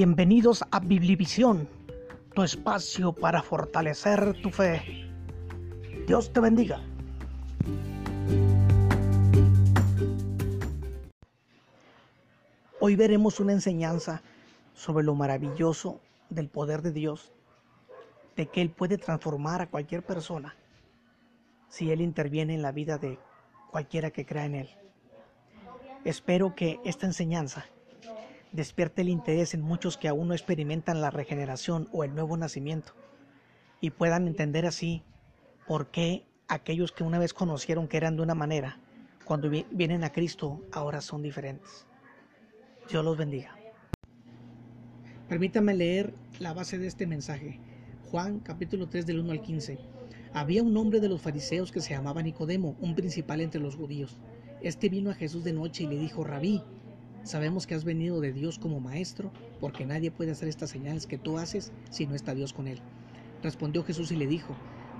Bienvenidos a Biblivisión, tu espacio para fortalecer tu fe. Dios te bendiga. Hoy veremos una enseñanza sobre lo maravilloso del poder de Dios, de que Él puede transformar a cualquier persona si Él interviene en la vida de cualquiera que crea en Él. Espero que esta enseñanza despierte el interés en muchos que aún no experimentan la regeneración o el nuevo nacimiento y puedan entender así por qué aquellos que una vez conocieron que eran de una manera, cuando vienen a Cristo ahora son diferentes. Dios los bendiga. Permítame leer la base de este mensaje. Juan capítulo 3 del 1 al 15. Había un hombre de los fariseos que se llamaba Nicodemo, un principal entre los judíos. Este vino a Jesús de noche y le dijo, Rabí, sabemos que has venido de Dios como maestro, porque nadie puede hacer estas señales que tú haces si no está Dios con él. Respondió Jesús y le dijo,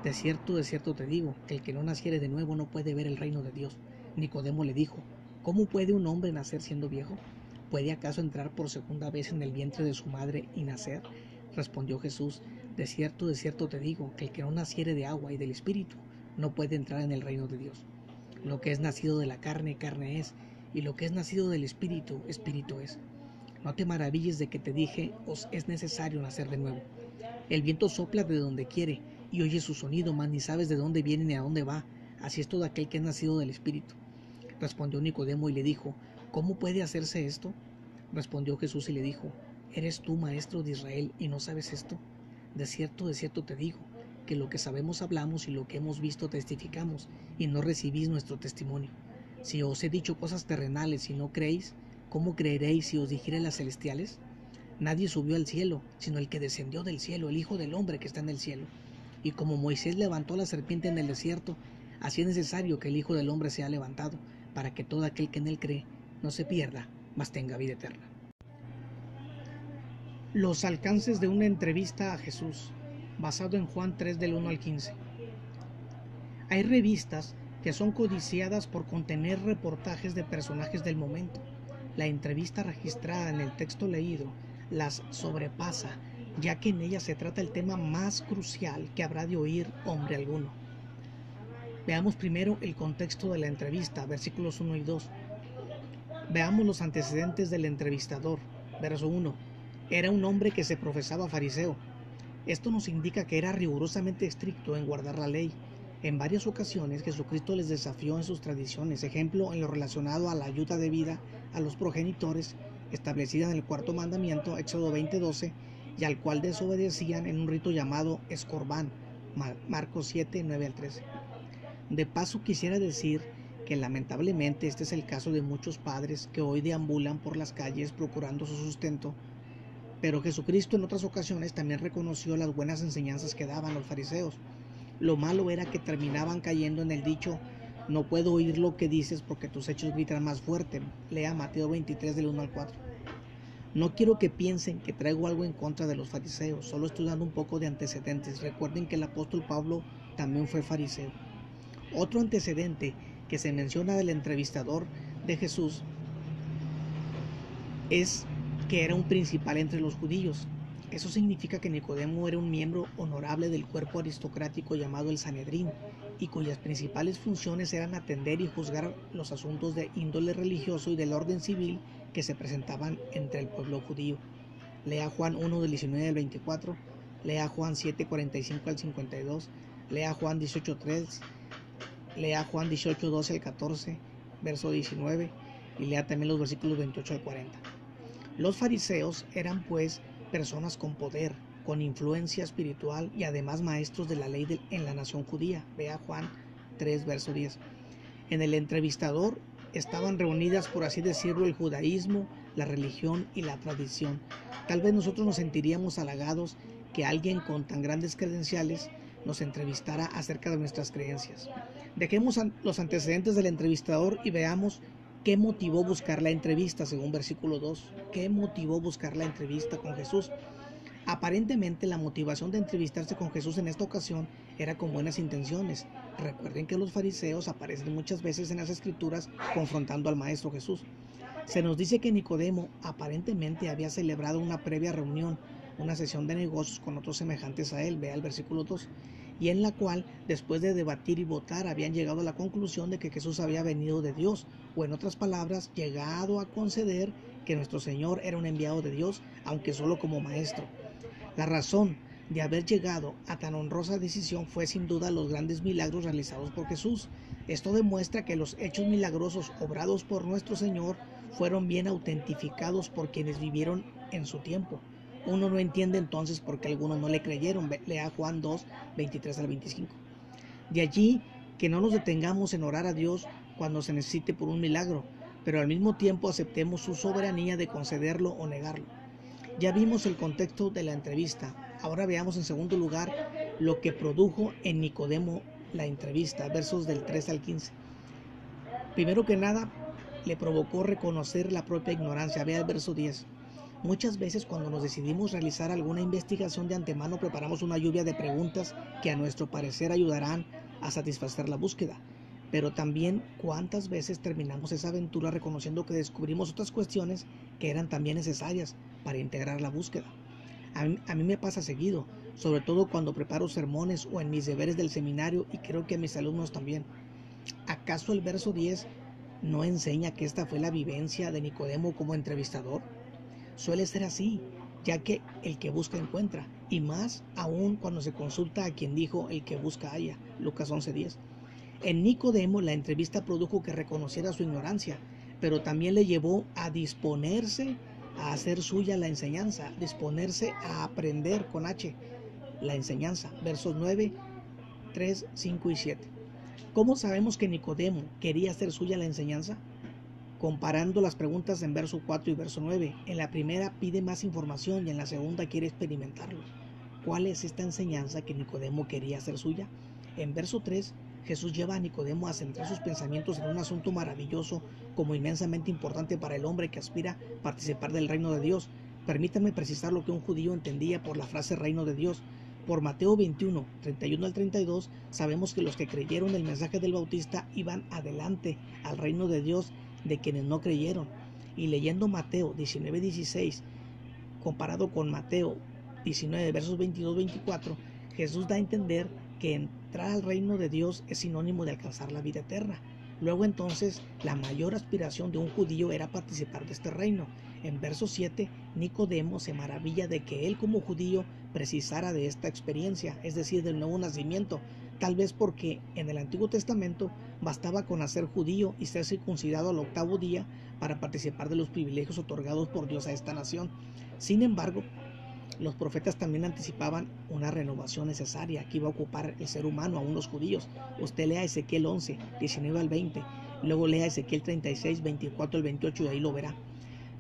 De cierto, de cierto te digo, que el que no naciere de nuevo no puede ver el reino de Dios. Nicodemo le dijo, ¿cómo puede un hombre nacer siendo viejo? ¿Puede acaso entrar por segunda vez en el vientre de su madre y nacer? Respondió Jesús, De cierto, de cierto te digo, que el que no naciere de agua y del Espíritu no puede entrar en el reino de Dios. Lo que es nacido de la carne, carne es, y lo que es nacido del Espíritu, Espíritu es. No te maravilles de que te dije, os es necesario nacer de nuevo. El viento sopla de donde quiere, y oye su sonido, mas ni sabes de dónde viene ni a dónde va. Así es todo aquel que es nacido del Espíritu. Respondió Nicodemo y le dijo, ¿cómo puede hacerse esto? Respondió Jesús y le dijo, ¿eres tú maestro de Israel y no sabes esto? De cierto, de cierto te digo, que lo que sabemos hablamos y lo que hemos visto testificamos, y no recibís nuestro testimonio. Si os he dicho cosas terrenales y no creéis, ¿cómo creeréis si os dijere las celestiales? Nadie subió al cielo, sino el que descendió del cielo, el Hijo del Hombre que está en el cielo. Y como Moisés levantó la serpiente en el desierto, así es necesario que el Hijo del Hombre sea levantado, para que todo aquel que en él cree no se pierda, mas tenga vida eterna. Los alcances de una entrevista a Jesús basado en Juan 3 del 1 al 15. Hay revistas que son codiciadas por contener reportajes de personajes del momento. La entrevista registrada en el texto leído las sobrepasa, ya que en ella se trata el tema más crucial que habrá de oír hombre alguno. Veamos primero el contexto de la entrevista, versículos 1 y 2. Veamos los antecedentes del entrevistador. Verso 1. Era un hombre que se profesaba fariseo esto nos indica que era rigurosamente estricto en guardar la ley. En varias ocasiones Jesucristo les desafió en sus tradiciones, ejemplo en lo relacionado a la ayuda de vida a los progenitores, establecida en el cuarto mandamiento, Éxodo 20:12, y al cual desobedecían en un rito llamado escorbán, Marcos 7, 9 al 13. De paso quisiera decir que lamentablemente este es el caso de muchos padres que hoy deambulan por las calles procurando su sustento pero Jesucristo en otras ocasiones también reconoció las buenas enseñanzas que daban los fariseos. Lo malo era que terminaban cayendo en el dicho, no puedo oír lo que dices porque tus hechos gritan más fuerte. Lea Mateo 23 del 1 al 4. No quiero que piensen que traigo algo en contra de los fariseos, solo estoy dando un poco de antecedentes. Recuerden que el apóstol Pablo también fue fariseo. Otro antecedente que se menciona del entrevistador de Jesús es que era un principal entre los judíos. Eso significa que Nicodemo era un miembro honorable del cuerpo aristocrático llamado el Sanedrín, y cuyas principales funciones eran atender y juzgar los asuntos de índole religioso y del orden civil que se presentaban entre el pueblo judío. Lea Juan 1 del 19 al 24, lea Juan 7, 45 al 52, lea Juan 18, 3, lea Juan 18, 12 al 14, verso 19, y lea también los versículos 28 al 40. Los fariseos eran pues personas con poder, con influencia espiritual y además maestros de la ley en la nación judía. Vea Juan 3, verso 10. En el entrevistador estaban reunidas, por así decirlo, el judaísmo, la religión y la tradición. Tal vez nosotros nos sentiríamos halagados que alguien con tan grandes credenciales nos entrevistara acerca de nuestras creencias. Dejemos los antecedentes del entrevistador y veamos ¿Qué motivó buscar la entrevista, según versículo 2? ¿Qué motivó buscar la entrevista con Jesús? Aparentemente la motivación de entrevistarse con Jesús en esta ocasión era con buenas intenciones. Recuerden que los fariseos aparecen muchas veces en las escrituras confrontando al Maestro Jesús. Se nos dice que Nicodemo aparentemente había celebrado una previa reunión, una sesión de negocios con otros semejantes a él, vea el versículo 2, y en la cual, después de debatir y votar, habían llegado a la conclusión de que Jesús había venido de Dios, o en otras palabras, llegado a conceder que nuestro Señor era un enviado de Dios, aunque solo como maestro. La razón de haber llegado a tan honrosa decisión fue sin duda los grandes milagros realizados por Jesús. Esto demuestra que los hechos milagrosos obrados por nuestro Señor fueron bien autentificados por quienes vivieron en su tiempo. Uno no entiende entonces por qué algunos no le creyeron. Lea Juan 2, 23 al 25. De allí que no nos detengamos en orar a Dios cuando se necesite por un milagro, pero al mismo tiempo aceptemos su soberanía de concederlo o negarlo. Ya vimos el contexto de la entrevista. Ahora veamos en segundo lugar lo que produjo en Nicodemo la entrevista, versos del 3 al 15. Primero que nada, le provocó reconocer la propia ignorancia. Vea el verso 10. Muchas veces cuando nos decidimos realizar alguna investigación de antemano preparamos una lluvia de preguntas que a nuestro parecer ayudarán a satisfacer la búsqueda. Pero también cuántas veces terminamos esa aventura reconociendo que descubrimos otras cuestiones que eran también necesarias para integrar la búsqueda. A mí, me pasa seguido, sobre todo cuando preparo sermones o en mis deberes del seminario y creo que a mis alumnos también. ¿Acaso el verso 10 no enseña que esta fue la vivencia de Nicodemo como entrevistador? Suele ser así, ya que el que busca encuentra, y más aún cuando se consulta a quien dijo el que busca haya, Lucas 11:10. En Nicodemo la entrevista produjo que reconociera su ignorancia, pero también le llevó a disponerse a hacer suya la enseñanza, disponerse a aprender con H la enseñanza, versos 9, 3, 5 y 7. ¿Cómo sabemos que Nicodemo quería hacer suya la enseñanza? Comparando las preguntas en verso 4 y verso 9, en la primera pide más información y en la segunda quiere experimentarlo. ¿Cuál es esta enseñanza que Nicodemo quería hacer suya? En verso 3, Jesús lleva a Nicodemo a centrar sus pensamientos en un asunto maravilloso como inmensamente importante para el hombre que aspira a participar del reino de Dios. Permítanme precisar lo que un judío entendía por la frase reino de Dios. Por Mateo 21, 31 al 32, sabemos que los que creyeron el mensaje del Bautista iban adelante al reino de Dios de quienes no creyeron. Y leyendo Mateo 19, 16, comparado con Mateo 19, versos 22, 24, Jesús da a entender que entrar al reino de Dios es sinónimo de alcanzar la vida eterna. Luego entonces la mayor aspiración de un judío era participar de este reino. En verso 7, Nicodemo se maravilla de que él como judío precisara de esta experiencia, es decir, del nuevo nacimiento, tal vez porque en el Antiguo Testamento bastaba con nacer judío y ser circuncidado al octavo día para participar de los privilegios otorgados por Dios a esta nación. Sin embargo, los profetas también anticipaban una renovación necesaria que iba a ocupar el ser humano, aún los judíos. Usted lea Ezequiel 11, 19 al 20, luego lea Ezequiel 36, 24 al 28 y ahí lo verá.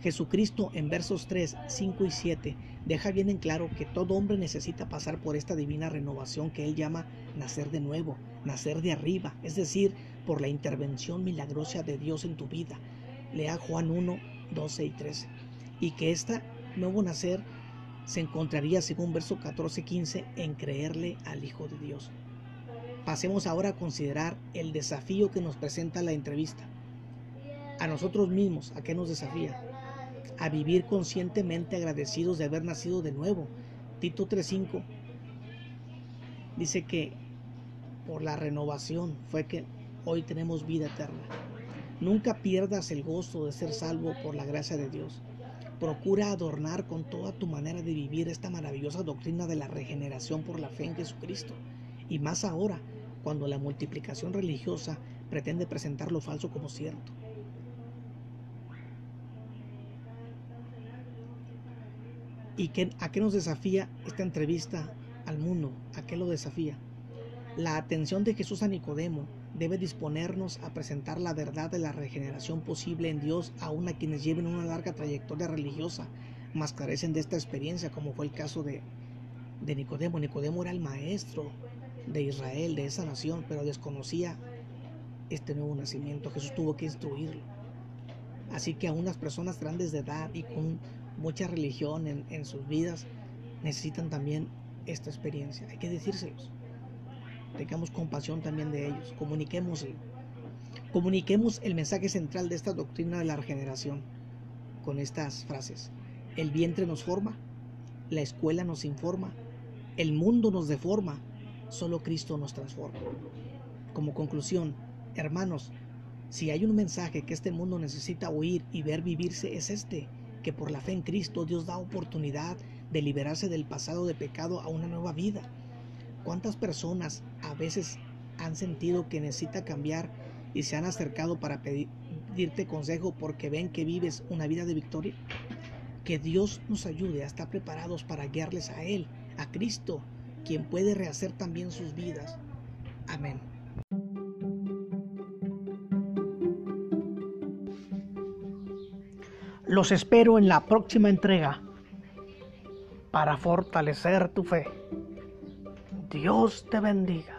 Jesucristo en versos 3, 5 y 7 deja bien en claro que todo hombre necesita pasar por esta divina renovación que él llama nacer de nuevo, nacer de arriba, es decir, por la intervención milagrosa de Dios en tu vida. Lea Juan 1, 12 y 13. Y que este nuevo nacer se encontraría, según verso 14 15, en creerle al Hijo de Dios. Pasemos ahora a considerar el desafío que nos presenta la entrevista. A nosotros mismos, ¿a qué nos desafía? A vivir conscientemente agradecidos de haber nacido de nuevo. Tito 3.5 dice que por la renovación fue que hoy tenemos vida eterna. Nunca pierdas el gozo de ser salvo por la gracia de Dios. Procura adornar con toda tu manera de vivir esta maravillosa doctrina de la regeneración por la fe en Jesucristo. Y más ahora, cuando la multiplicación religiosa pretende presentar lo falso como cierto. ¿Y qué, a qué nos desafía esta entrevista al mundo? ¿A qué lo desafía? La atención de Jesús a Nicodemo debe disponernos a presentar la verdad de la regeneración posible en Dios aun a quienes lleven una larga trayectoria religiosa, mas carecen de esta experiencia, como fue el caso de, de Nicodemo. Nicodemo era el maestro de Israel, de esa nación, pero desconocía este nuevo nacimiento. Jesús tuvo que instruirlo. Así que a unas personas grandes de edad y con mucha religión en, sus vidas necesitan también esta experiencia. Hay que decírselos tengamos compasión también de ellos, comuniquemos, comuniquemos el mensaje central de esta doctrina de la regeneración. con estas frases. El vientre nos forma, la escuela nos informa, el mundo nos deforma, solo Cristo nos transforma. Como conclusión, hermanos, si hay un mensaje que este mundo necesita oír y ver vivirse es este, que por la fe en Cristo Dios da oportunidad de liberarse del pasado de pecado a una nueva vida. ¿Cuántas personas a veces han sentido que necesita cambiar y se han acercado para pedirte consejo porque ven que vives una vida de victoria? Que Dios nos ayude a estar preparados para guiarles a Él, a Cristo, quien puede rehacer también sus vidas. Amén. Los espero en la próxima entrega para fortalecer tu fe. Dios te bendiga.